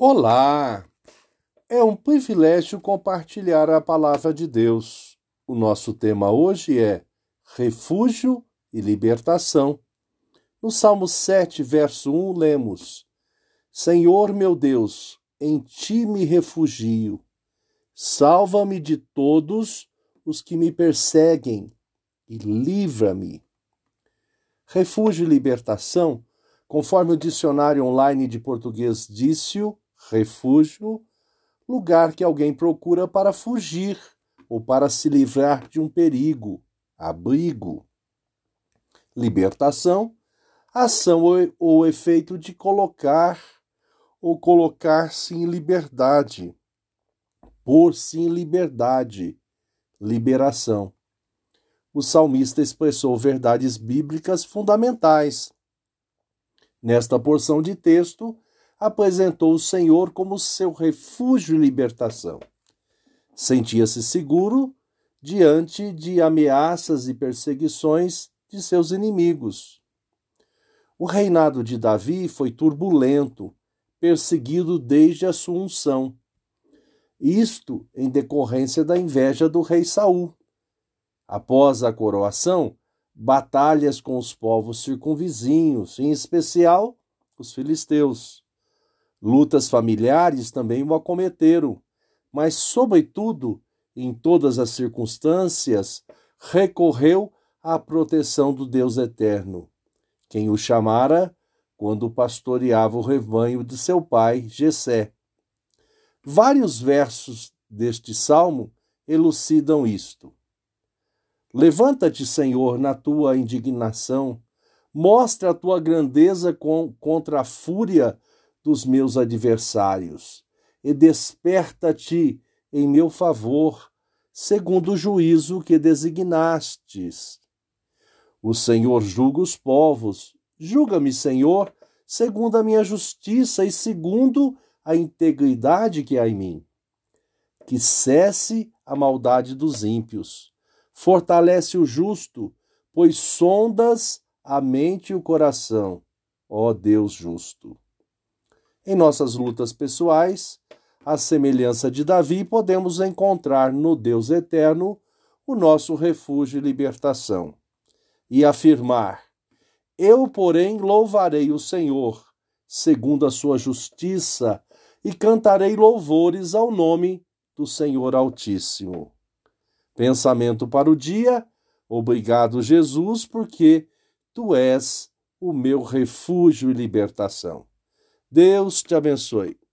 Olá! É um privilégio compartilhar a palavra de Deus. O nosso tema hoje é Refúgio e Libertação. No Salmo 7, verso 1, lemos: Senhor meu Deus, em ti me refugio. Salva-me de todos os que me perseguem e livra-me. Refúgio e libertação, conforme o dicionário online de português disse refúgio, lugar que alguém procura para fugir ou para se livrar de um perigo, abrigo. Libertação, ação ou efeito de colocar ou colocar-se em liberdade, pôr-se em liberdade, liberação. O salmista expressou verdades bíblicas fundamentais. Nesta porção de texto, apresentou o Senhor como seu refúgio e libertação. Sentia-se seguro diante de ameaças e perseguições de seus inimigos. O reinado de Davi foi turbulento, perseguido desde a sua unção. Isto em decorrência da inveja do rei Saul. Após a coroação, batalhas com os povos circunvizinhos, em especial os filisteus. Lutas familiares também o acometeram, mas, sobretudo, em todas as circunstâncias, recorreu à proteção do Deus eterno, quem o chamara quando pastoreava o rebanho de seu pai, Jessé. Vários versos deste salmo elucidam isto. Levanta-te, Senhor, na tua indignação, mostra a tua grandeza com, contra a fúria dos meus adversários, e desperta-te em meu favor, segundo o juízo que designastes. O Senhor julga os povos, julga-me, Senhor, segundo a minha justiça e segundo a integridade que há em mim. Que cesse a maldade dos ímpios. Fortalece o justo, pois sondas a mente e o coração, ó Deus justo. Em nossas lutas pessoais, à semelhança de Davi, podemos encontrar no Deus eterno o nosso refúgio e libertação e afirmar: Eu, porém, louvarei o Senhor, segundo a sua justiça, e cantarei louvores ao nome do Senhor Altíssimo. Pensamento para o dia. Obrigado, Jesus, porque tu és o meu refúgio e libertação. Deus te abençoe.